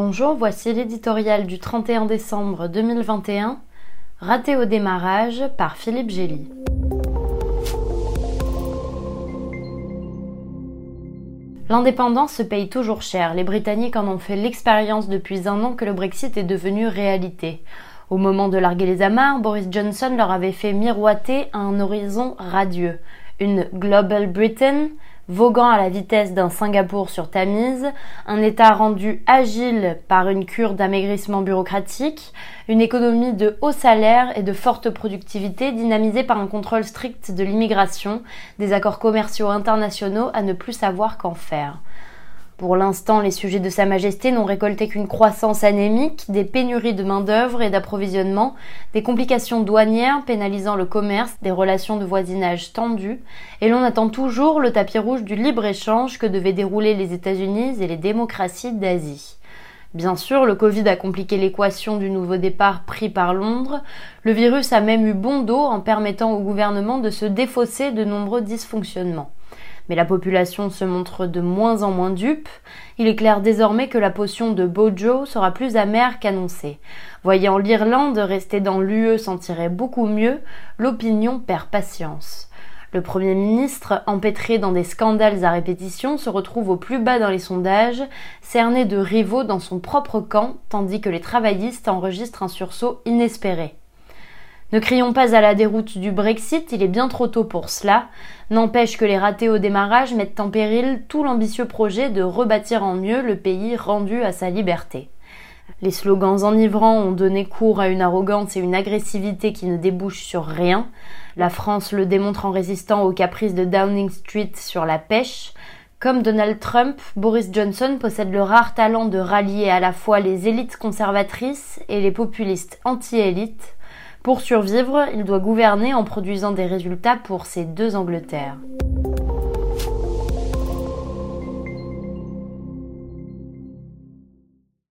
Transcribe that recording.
Bonjour, voici l'éditorial du 31 décembre 2021, raté au démarrage par Philippe Gély. L'indépendance se paye toujours cher. Les Britanniques en ont fait l'expérience depuis un an que le Brexit est devenu réalité. Au moment de larguer les amarres, Boris Johnson leur avait fait miroiter un horizon radieux. Une Global Britain, voguant à la vitesse d'un Singapour sur Tamise, un État rendu agile par une cure d'amaigrissement bureaucratique, une économie de haut salaire et de forte productivité dynamisée par un contrôle strict de l'immigration, des accords commerciaux internationaux à ne plus savoir qu'en faire. Pour l'instant, les sujets de Sa Majesté n'ont récolté qu'une croissance anémique, des pénuries de main-d'œuvre et d'approvisionnement, des complications douanières pénalisant le commerce, des relations de voisinage tendues, et l'on attend toujours le tapis rouge du libre-échange que devaient dérouler les États-Unis et les démocraties d'Asie. Bien sûr, le Covid a compliqué l'équation du nouveau départ pris par Londres. Le virus a même eu bon dos en permettant au gouvernement de se défausser de nombreux dysfonctionnements. Mais la population se montre de moins en moins dupe. Il est clair désormais que la potion de Bojo sera plus amère qu'annoncée. Voyant l'Irlande rester dans l'UE s'en tirer beaucoup mieux, l'opinion perd patience. Le Premier ministre, empêtré dans des scandales à répétition, se retrouve au plus bas dans les sondages, cerné de rivaux dans son propre camp, tandis que les travaillistes enregistrent un sursaut inespéré. Ne crions pas à la déroute du Brexit, il est bien trop tôt pour cela. N'empêche que les ratés au démarrage mettent en péril tout l'ambitieux projet de rebâtir en mieux le pays rendu à sa liberté. Les slogans enivrants ont donné cours à une arrogance et une agressivité qui ne débouchent sur rien. La France le démontre en résistant aux caprices de Downing Street sur la pêche. Comme Donald Trump, Boris Johnson possède le rare talent de rallier à la fois les élites conservatrices et les populistes anti-élites pour survivre, il doit gouverner en produisant des résultats pour ces deux Angleterres.